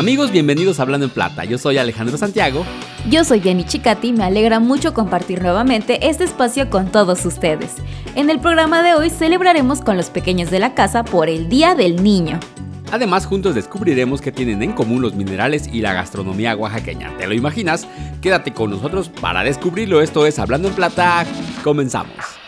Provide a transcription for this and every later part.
Amigos, bienvenidos a Hablando en Plata. Yo soy Alejandro Santiago. Yo soy Jenny Chicati. Me alegra mucho compartir nuevamente este espacio con todos ustedes. En el programa de hoy celebraremos con los pequeños de la casa por el Día del Niño. Además, juntos descubriremos qué tienen en común los minerales y la gastronomía oaxaqueña. ¿Te lo imaginas? Quédate con nosotros para descubrirlo. Esto es Hablando en Plata. Comenzamos.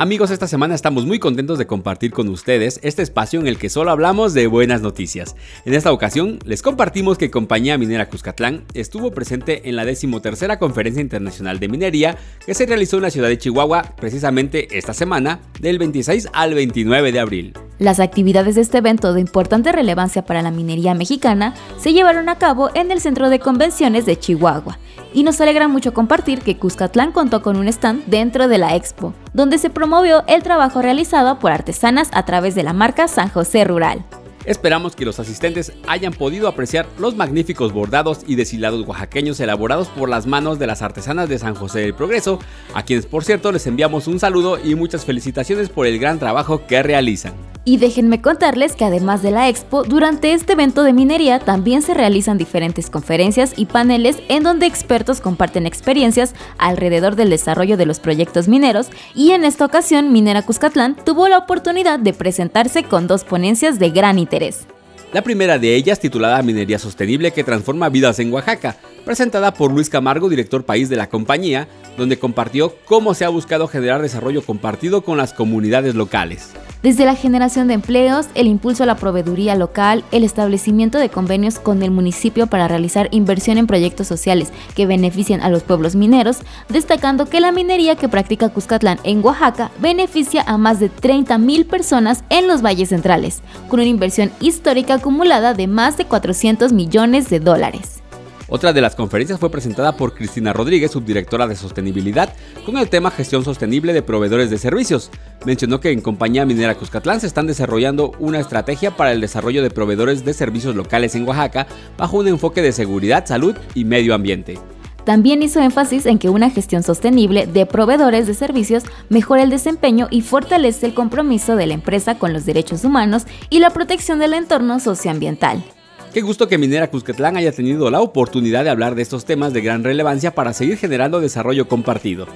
Amigos, esta semana estamos muy contentos de compartir con ustedes este espacio en el que solo hablamos de buenas noticias. En esta ocasión, les compartimos que Compañía Minera Cuscatlán estuvo presente en la decimotercera Conferencia Internacional de Minería que se realizó en la ciudad de Chihuahua precisamente esta semana, del 26 al 29 de abril. Las actividades de este evento de importante relevancia para la minería mexicana se llevaron a cabo en el Centro de Convenciones de Chihuahua y nos alegra mucho compartir que Cuscatlán contó con un stand dentro de la expo, donde se promovió el trabajo realizado por artesanas a través de la marca San José Rural. Esperamos que los asistentes hayan podido apreciar los magníficos bordados y deshilados oaxaqueños elaborados por las manos de las artesanas de San José del Progreso, a quienes por cierto les enviamos un saludo y muchas felicitaciones por el gran trabajo que realizan. Y déjenme contarles que además de la expo, durante este evento de minería también se realizan diferentes conferencias y paneles en donde expertos comparten experiencias alrededor del desarrollo de los proyectos mineros y en esta ocasión Minera Cuscatlán tuvo la oportunidad de presentarse con dos ponencias de gran interés. La primera de ellas, titulada Minería Sostenible que transforma vidas en Oaxaca, presentada por Luis Camargo, director país de la compañía, donde compartió cómo se ha buscado generar desarrollo compartido con las comunidades locales. Desde la generación de empleos, el impulso a la proveeduría local, el establecimiento de convenios con el municipio para realizar inversión en proyectos sociales que beneficien a los pueblos mineros, destacando que la minería que practica Cuscatlán en Oaxaca beneficia a más de 30.000 personas en los valles centrales, con una inversión histórica acumulada de más de 400 millones de dólares. Otra de las conferencias fue presentada por Cristina Rodríguez, subdirectora de sostenibilidad, con el tema gestión sostenible de proveedores de servicios. Mencionó que en Compañía Minera Cuscatlán se están desarrollando una estrategia para el desarrollo de proveedores de servicios locales en Oaxaca bajo un enfoque de seguridad, salud y medio ambiente. También hizo énfasis en que una gestión sostenible de proveedores de servicios mejora el desempeño y fortalece el compromiso de la empresa con los derechos humanos y la protección del entorno socioambiental. Qué gusto que Minera Cuscatlán haya tenido la oportunidad de hablar de estos temas de gran relevancia para seguir generando desarrollo compartido.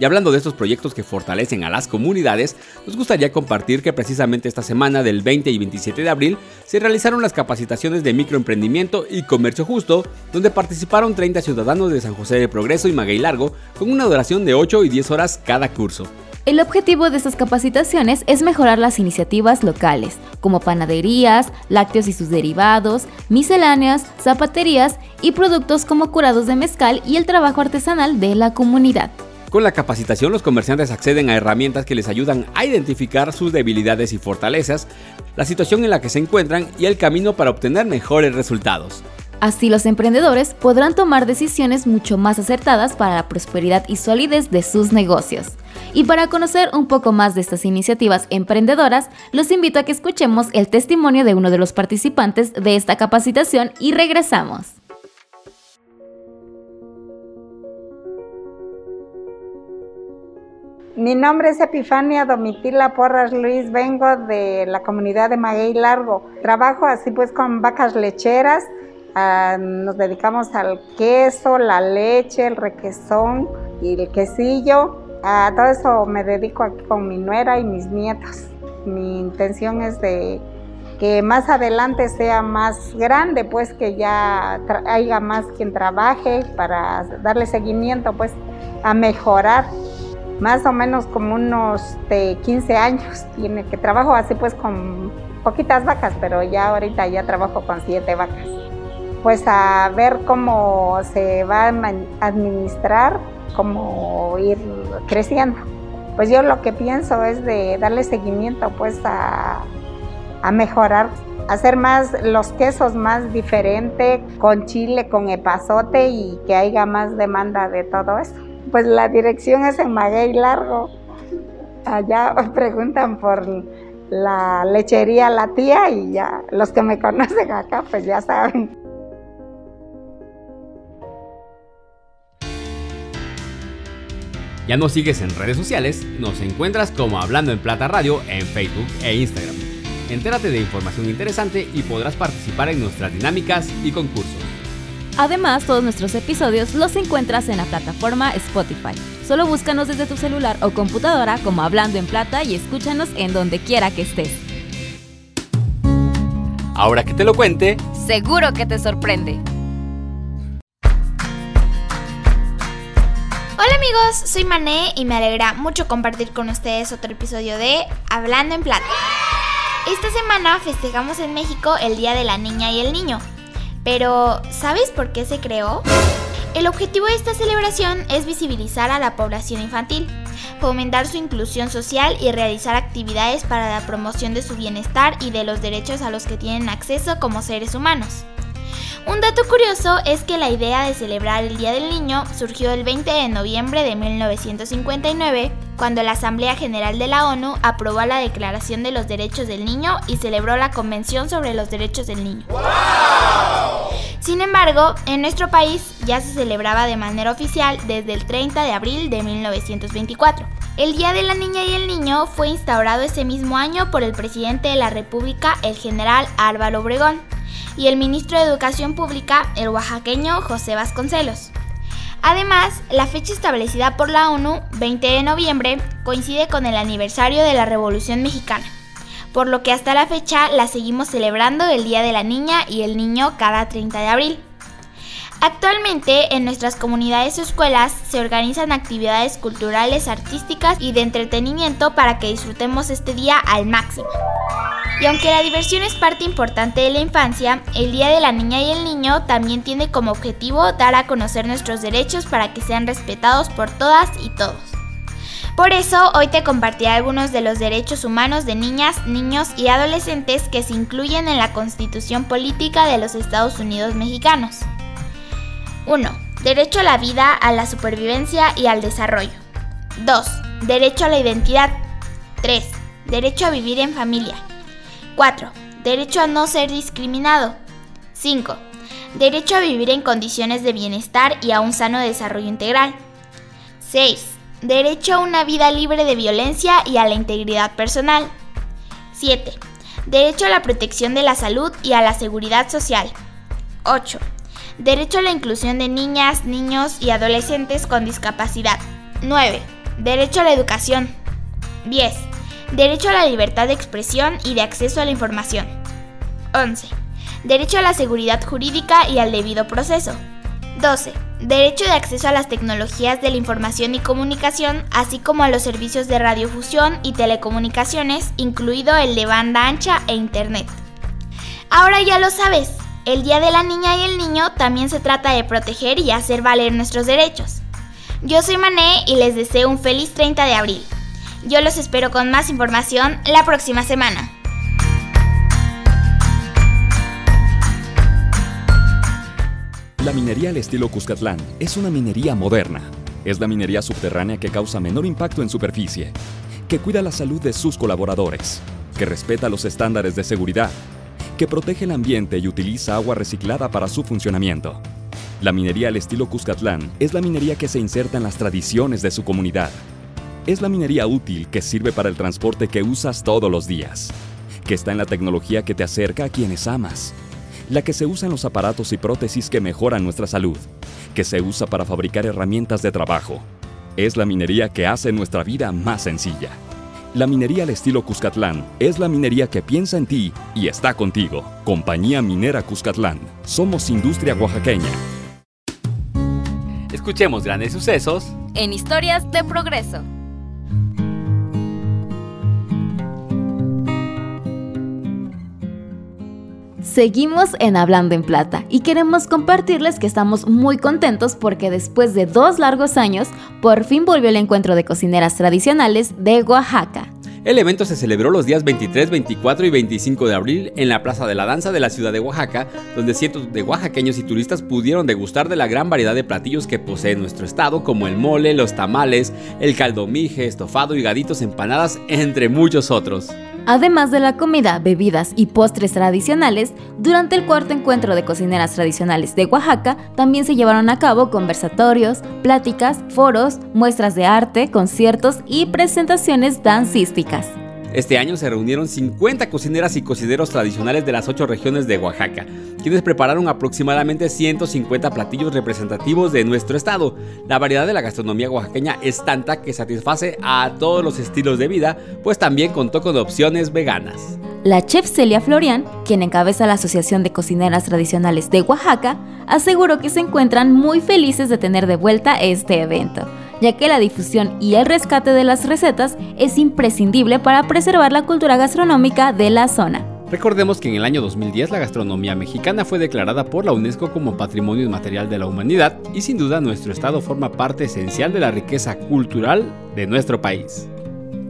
Y hablando de estos proyectos que fortalecen a las comunidades, nos gustaría compartir que precisamente esta semana del 20 y 27 de abril se realizaron las capacitaciones de microemprendimiento y comercio justo, donde participaron 30 ciudadanos de San José de Progreso y Maguey Largo con una duración de 8 y 10 horas cada curso. El objetivo de estas capacitaciones es mejorar las iniciativas locales, como panaderías, lácteos y sus derivados, misceláneas, zapaterías y productos como curados de mezcal y el trabajo artesanal de la comunidad. Con la capacitación los comerciantes acceden a herramientas que les ayudan a identificar sus debilidades y fortalezas, la situación en la que se encuentran y el camino para obtener mejores resultados. Así los emprendedores podrán tomar decisiones mucho más acertadas para la prosperidad y solidez de sus negocios. Y para conocer un poco más de estas iniciativas emprendedoras, los invito a que escuchemos el testimonio de uno de los participantes de esta capacitación y regresamos. Mi nombre es Epifania Domitila Porras Luis, vengo de la comunidad de Maguey Largo. Trabajo así pues con vacas lecheras, ah, nos dedicamos al queso, la leche, el requesón y el quesillo. A todo eso me dedico aquí con mi nuera y mis nietos. Mi intención es de que más adelante sea más grande, pues que ya haya más quien trabaje para darle seguimiento, pues a mejorar. Más o menos como unos de 15 años tiene que trabajo así pues con poquitas vacas, pero ya ahorita ya trabajo con siete vacas. Pues a ver cómo se va a administrar como ir creciendo. Pues yo lo que pienso es de darle seguimiento pues a, a mejorar, hacer más los quesos más diferentes, con chile, con epazote y que haya más demanda de todo eso. Pues la dirección es en Maguey Largo. Allá preguntan por la lechería La Tía y ya los que me conocen acá pues ya saben. ¿Ya nos sigues en redes sociales? Nos encuentras como Hablando en Plata Radio en Facebook e Instagram. Entérate de información interesante y podrás participar en nuestras dinámicas y concursos. Además, todos nuestros episodios los encuentras en la plataforma Spotify. Solo búscanos desde tu celular o computadora como Hablando en Plata y escúchanos en donde quiera que estés. Ahora que te lo cuente, seguro que te sorprende. Amigos, soy Mané y me alegra mucho compartir con ustedes otro episodio de Hablando en Plata. Esta semana festejamos en México el Día de la Niña y el Niño. Pero, ¿sabes por qué se creó? El objetivo de esta celebración es visibilizar a la población infantil, fomentar su inclusión social y realizar actividades para la promoción de su bienestar y de los derechos a los que tienen acceso como seres humanos. Un dato curioso es que la idea de celebrar el Día del Niño surgió el 20 de noviembre de 1959, cuando la Asamblea General de la ONU aprobó la Declaración de los Derechos del Niño y celebró la Convención sobre los Derechos del Niño. Sin embargo, en nuestro país ya se celebraba de manera oficial desde el 30 de abril de 1924. El Día de la Niña y el Niño fue instaurado ese mismo año por el presidente de la República, el general Álvaro Obregón, y el ministro de Educación Pública, el oaxaqueño José Vasconcelos. Además, la fecha establecida por la ONU, 20 de noviembre, coincide con el aniversario de la Revolución Mexicana, por lo que hasta la fecha la seguimos celebrando el Día de la Niña y el Niño cada 30 de abril. Actualmente en nuestras comunidades o escuelas se organizan actividades culturales, artísticas y de entretenimiento para que disfrutemos este día al máximo. Y aunque la diversión es parte importante de la infancia, el Día de la Niña y el Niño también tiene como objetivo dar a conocer nuestros derechos para que sean respetados por todas y todos. Por eso hoy te compartiré algunos de los derechos humanos de niñas, niños y adolescentes que se incluyen en la Constitución Política de los Estados Unidos Mexicanos. 1. Derecho a la vida, a la supervivencia y al desarrollo. 2. Derecho a la identidad. 3. Derecho a vivir en familia. 4. Derecho a no ser discriminado. 5. Derecho a vivir en condiciones de bienestar y a un sano desarrollo integral. 6. Derecho a una vida libre de violencia y a la integridad personal. 7. Derecho a la protección de la salud y a la seguridad social. 8. Derecho a la inclusión de niñas, niños y adolescentes con discapacidad. 9. Derecho a la educación. 10. Derecho a la libertad de expresión y de acceso a la información. 11. Derecho a la seguridad jurídica y al debido proceso. 12. Derecho de acceso a las tecnologías de la información y comunicación, así como a los servicios de radiofusión y telecomunicaciones, incluido el de banda ancha e Internet. Ahora ya lo sabes, el Día de la Niña y el Niño también se trata de proteger y hacer valer nuestros derechos. Yo soy Mané y les deseo un feliz 30 de abril. Yo los espero con más información la próxima semana. La minería al estilo Cuscatlán es una minería moderna. Es la minería subterránea que causa menor impacto en superficie, que cuida la salud de sus colaboradores, que respeta los estándares de seguridad, que protege el ambiente y utiliza agua reciclada para su funcionamiento. La minería al estilo Cuscatlán es la minería que se inserta en las tradiciones de su comunidad. Es la minería útil que sirve para el transporte que usas todos los días, que está en la tecnología que te acerca a quienes amas, la que se usa en los aparatos y prótesis que mejoran nuestra salud, que se usa para fabricar herramientas de trabajo. Es la minería que hace nuestra vida más sencilla. La minería al estilo Cuscatlán es la minería que piensa en ti y está contigo. Compañía Minera Cuscatlán. Somos industria oaxaqueña. Escuchemos grandes sucesos en historias de progreso. Seguimos en Hablando en Plata y queremos compartirles que estamos muy contentos porque después de dos largos años, por fin volvió el encuentro de cocineras tradicionales de Oaxaca. El evento se celebró los días 23, 24 y 25 de abril en la Plaza de la Danza de la ciudad de Oaxaca, donde cientos de oaxaqueños y turistas pudieron degustar de la gran variedad de platillos que posee nuestro estado, como el mole, los tamales, el caldomije, estofado y gaditos empanadas, entre muchos otros. Además de la comida, bebidas y postres tradicionales, durante el cuarto encuentro de cocineras tradicionales de Oaxaca también se llevaron a cabo conversatorios, pláticas, foros, muestras de arte, conciertos y presentaciones dancísticas. Este año se reunieron 50 cocineras y cocineros tradicionales de las ocho regiones de Oaxaca, quienes prepararon aproximadamente 150 platillos representativos de nuestro estado. La variedad de la gastronomía oaxaqueña es tanta que satisface a todos los estilos de vida, pues también contó con opciones veganas. La chef Celia Florian, quien encabeza la Asociación de Cocineras Tradicionales de Oaxaca, aseguró que se encuentran muy felices de tener de vuelta este evento ya que la difusión y el rescate de las recetas es imprescindible para preservar la cultura gastronómica de la zona. Recordemos que en el año 2010 la gastronomía mexicana fue declarada por la UNESCO como Patrimonio Inmaterial de la Humanidad y sin duda nuestro estado forma parte esencial de la riqueza cultural de nuestro país.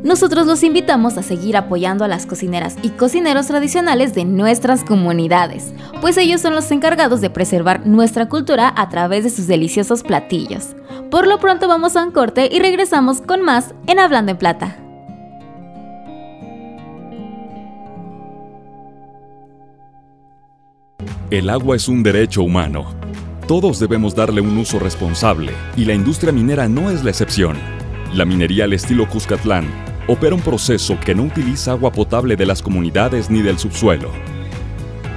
Nosotros los invitamos a seguir apoyando a las cocineras y cocineros tradicionales de nuestras comunidades, pues ellos son los encargados de preservar nuestra cultura a través de sus deliciosos platillos. Por lo pronto vamos a un corte y regresamos con más en Hablando en Plata. El agua es un derecho humano. Todos debemos darle un uso responsable y la industria minera no es la excepción. La minería al estilo Cuscatlán opera un proceso que no utiliza agua potable de las comunidades ni del subsuelo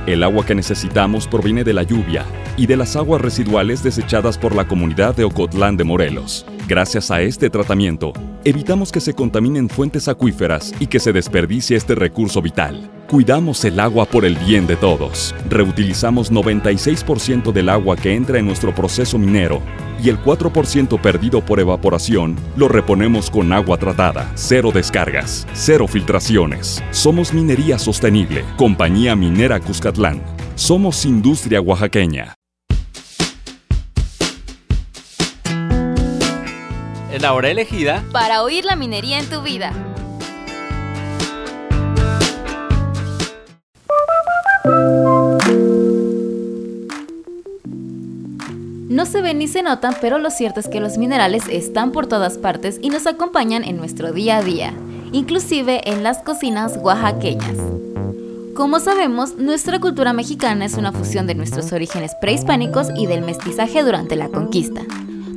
el agua que necesitamos proviene de la lluvia y de las aguas residuales desechadas por la comunidad de Ocotlán de Morelos. Gracias a este tratamiento, evitamos que se contaminen fuentes acuíferas y que se desperdicie este recurso vital. Cuidamos el agua por el bien de todos. Reutilizamos 96% del agua que entra en nuestro proceso minero y el 4% perdido por evaporación lo reponemos con agua tratada. Cero descargas, cero filtraciones. Somos Minería Sostenible, Compañía Minera Cuscatlán. Somos Industria Oaxaqueña. Es la hora elegida para oír la minería en tu vida. No se ven ni se notan, pero lo cierto es que los minerales están por todas partes y nos acompañan en nuestro día a día, inclusive en las cocinas oaxaqueñas. Como sabemos, nuestra cultura mexicana es una fusión de nuestros orígenes prehispánicos y del mestizaje durante la conquista.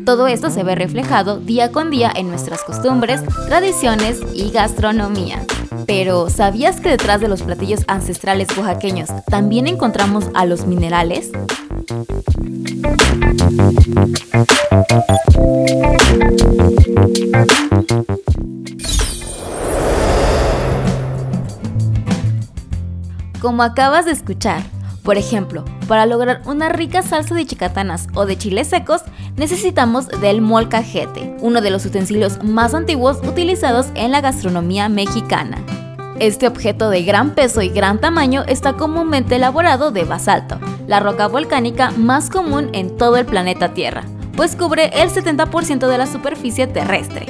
Todo esto se ve reflejado día con día en nuestras costumbres, tradiciones y gastronomía. Pero, ¿sabías que detrás de los platillos ancestrales oaxaqueños también encontramos a los minerales? Como acabas de escuchar, por ejemplo, para lograr una rica salsa de chicatanas o de chiles secos, necesitamos del molcajete, uno de los utensilios más antiguos utilizados en la gastronomía mexicana. Este objeto de gran peso y gran tamaño está comúnmente elaborado de basalto, la roca volcánica más común en todo el planeta Tierra, pues cubre el 70% de la superficie terrestre.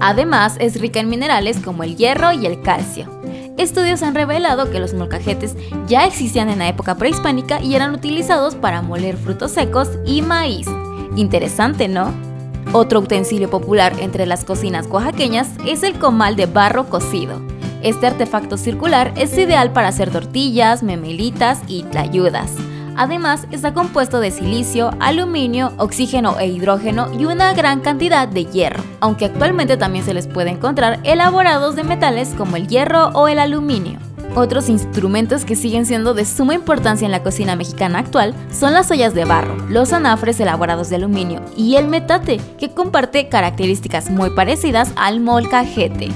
Además, es rica en minerales como el hierro y el calcio. Estudios han revelado que los molcajetes ya existían en la época prehispánica y eran utilizados para moler frutos secos y maíz. Interesante, ¿no? Otro utensilio popular entre las cocinas oaxaqueñas es el comal de barro cocido. Este artefacto circular es ideal para hacer tortillas, memelitas y tlayudas. Además, está compuesto de silicio, aluminio, oxígeno e hidrógeno y una gran cantidad de hierro, aunque actualmente también se les puede encontrar elaborados de metales como el hierro o el aluminio. Otros instrumentos que siguen siendo de suma importancia en la cocina mexicana actual son las ollas de barro, los anafres elaborados de aluminio y el metate, que comparte características muy parecidas al molcajete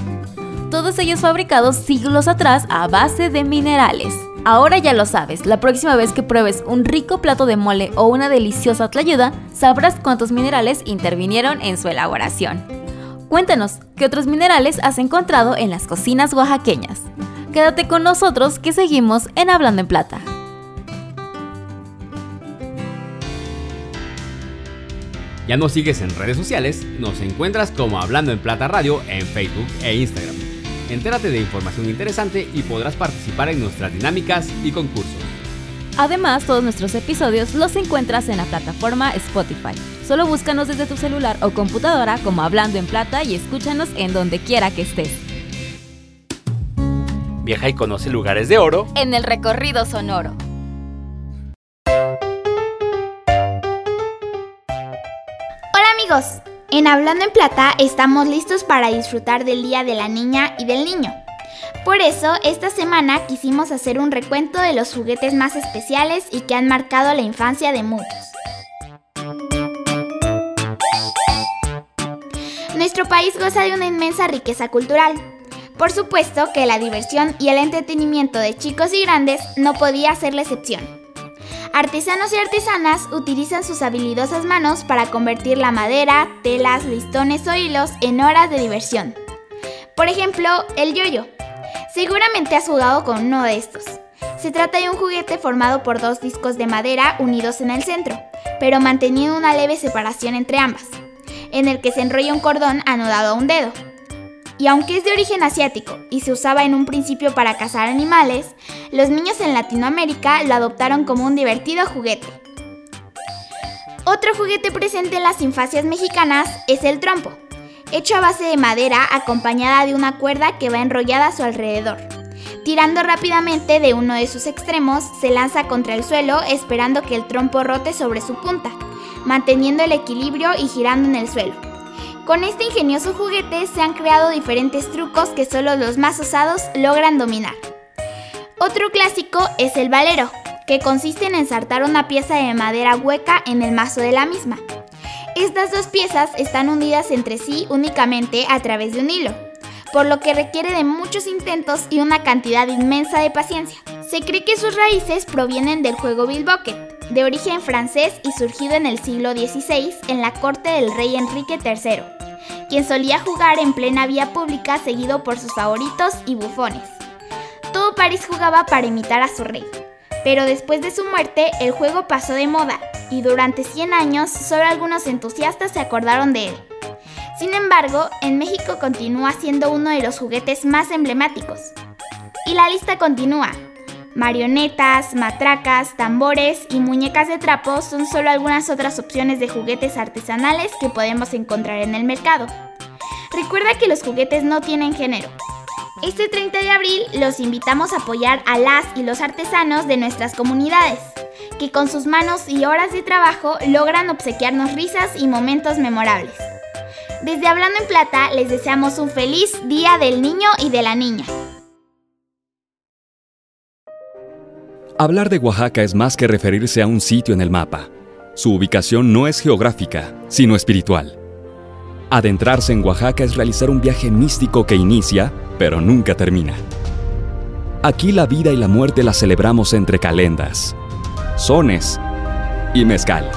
todos ellos fabricados siglos atrás a base de minerales. Ahora ya lo sabes, la próxima vez que pruebes un rico plato de mole o una deliciosa tlayuda, sabrás cuántos minerales intervinieron en su elaboración. Cuéntanos, ¿qué otros minerales has encontrado en las cocinas oaxaqueñas? Quédate con nosotros que seguimos en Hablando en Plata. Ya nos sigues en redes sociales, nos encuentras como Hablando en Plata Radio en Facebook e Instagram. Entérate de información interesante y podrás participar en nuestras dinámicas y concursos. Además, todos nuestros episodios los encuentras en la plataforma Spotify. Solo búscanos desde tu celular o computadora como Hablando en Plata y escúchanos en donde quiera que estés. Viaja y conoce lugares de oro en el recorrido sonoro. Hola amigos, en Hablando en Plata estamos listos para disfrutar del Día de la Niña y del Niño. Por eso, esta semana quisimos hacer un recuento de los juguetes más especiales y que han marcado la infancia de muchos. Nuestro país goza de una inmensa riqueza cultural. Por supuesto que la diversión y el entretenimiento de chicos y grandes no podía ser la excepción. Artesanos y artesanas utilizan sus habilidosas manos para convertir la madera, telas, listones o hilos en horas de diversión. Por ejemplo, el yoyo. Seguramente has jugado con uno de estos. Se trata de un juguete formado por dos discos de madera unidos en el centro, pero manteniendo una leve separación entre ambas, en el que se enrolla un cordón anudado a un dedo. Y aunque es de origen asiático y se usaba en un principio para cazar animales, los niños en Latinoamérica lo adoptaron como un divertido juguete. Otro juguete presente en las infancias mexicanas es el trompo, hecho a base de madera acompañada de una cuerda que va enrollada a su alrededor. Tirando rápidamente de uno de sus extremos, se lanza contra el suelo esperando que el trompo rote sobre su punta, manteniendo el equilibrio y girando en el suelo. Con este ingenioso juguete se han creado diferentes trucos que solo los más osados logran dominar. Otro clásico es el valero, que consiste en ensartar una pieza de madera hueca en el mazo de la misma. Estas dos piezas están unidas entre sí únicamente a través de un hilo, por lo que requiere de muchos intentos y una cantidad inmensa de paciencia. Se cree que sus raíces provienen del juego Bill Bucket, de origen francés y surgido en el siglo XVI en la corte del rey Enrique III, quien solía jugar en plena vía pública seguido por sus favoritos y bufones. Todo París jugaba para imitar a su rey, pero después de su muerte el juego pasó de moda y durante 100 años solo algunos entusiastas se acordaron de él. Sin embargo, en México continúa siendo uno de los juguetes más emblemáticos. Y la lista continúa, Marionetas, matracas, tambores y muñecas de trapo son solo algunas otras opciones de juguetes artesanales que podemos encontrar en el mercado. Recuerda que los juguetes no tienen género. Este 30 de abril los invitamos a apoyar a las y los artesanos de nuestras comunidades, que con sus manos y horas de trabajo logran obsequiarnos risas y momentos memorables. Desde Hablando en Plata les deseamos un feliz Día del Niño y de la Niña. Hablar de Oaxaca es más que referirse a un sitio en el mapa. Su ubicación no es geográfica, sino espiritual. Adentrarse en Oaxaca es realizar un viaje místico que inicia, pero nunca termina. Aquí la vida y la muerte la celebramos entre calendas, sones y mezcal.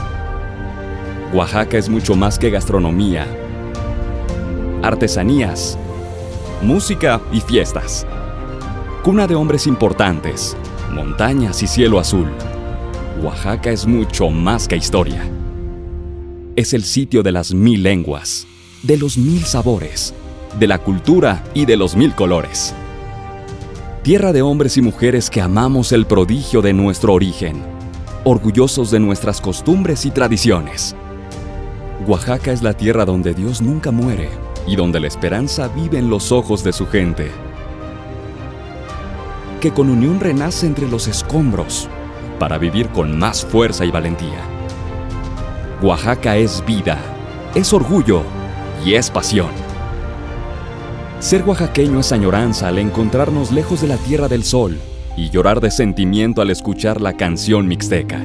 Oaxaca es mucho más que gastronomía, artesanías, música y fiestas. Cuna de hombres importantes, montañas y cielo azul. Oaxaca es mucho más que historia. Es el sitio de las mil lenguas, de los mil sabores, de la cultura y de los mil colores. Tierra de hombres y mujeres que amamos el prodigio de nuestro origen, orgullosos de nuestras costumbres y tradiciones. Oaxaca es la tierra donde Dios nunca muere y donde la esperanza vive en los ojos de su gente que con unión renace entre los escombros para vivir con más fuerza y valentía. Oaxaca es vida, es orgullo y es pasión. Ser oaxaqueño es añoranza al encontrarnos lejos de la Tierra del Sol y llorar de sentimiento al escuchar la canción mixteca.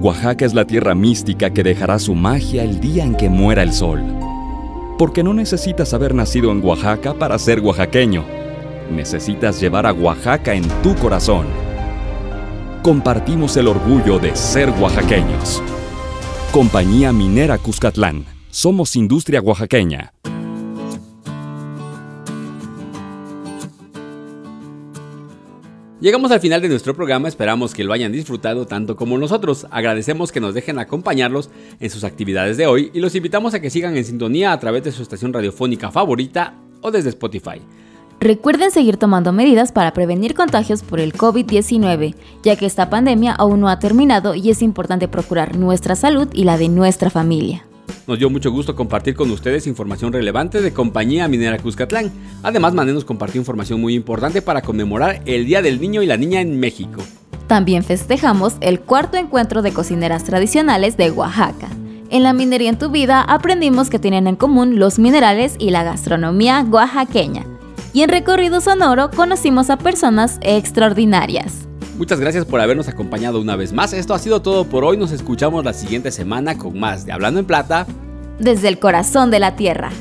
Oaxaca es la tierra mística que dejará su magia el día en que muera el sol. Porque no necesitas haber nacido en Oaxaca para ser oaxaqueño necesitas llevar a Oaxaca en tu corazón. Compartimos el orgullo de ser oaxaqueños. Compañía Minera Cuscatlán. Somos industria oaxaqueña. Llegamos al final de nuestro programa, esperamos que lo hayan disfrutado tanto como nosotros. Agradecemos que nos dejen acompañarlos en sus actividades de hoy y los invitamos a que sigan en sintonía a través de su estación radiofónica favorita o desde Spotify. Recuerden seguir tomando medidas para prevenir contagios por el COVID-19, ya que esta pandemia aún no ha terminado y es importante procurar nuestra salud y la de nuestra familia. Nos dio mucho gusto compartir con ustedes información relevante de Compañía Minera Cuscatlán. Además, Mané nos compartió información muy importante para conmemorar el Día del Niño y la Niña en México. También festejamos el cuarto encuentro de cocineras tradicionales de Oaxaca. En la minería en tu vida aprendimos que tienen en común los minerales y la gastronomía oaxaqueña. Y en recorrido sonoro conocimos a personas extraordinarias. Muchas gracias por habernos acompañado una vez más. Esto ha sido todo por hoy. Nos escuchamos la siguiente semana con más de Hablando en Plata. Desde el corazón de la Tierra.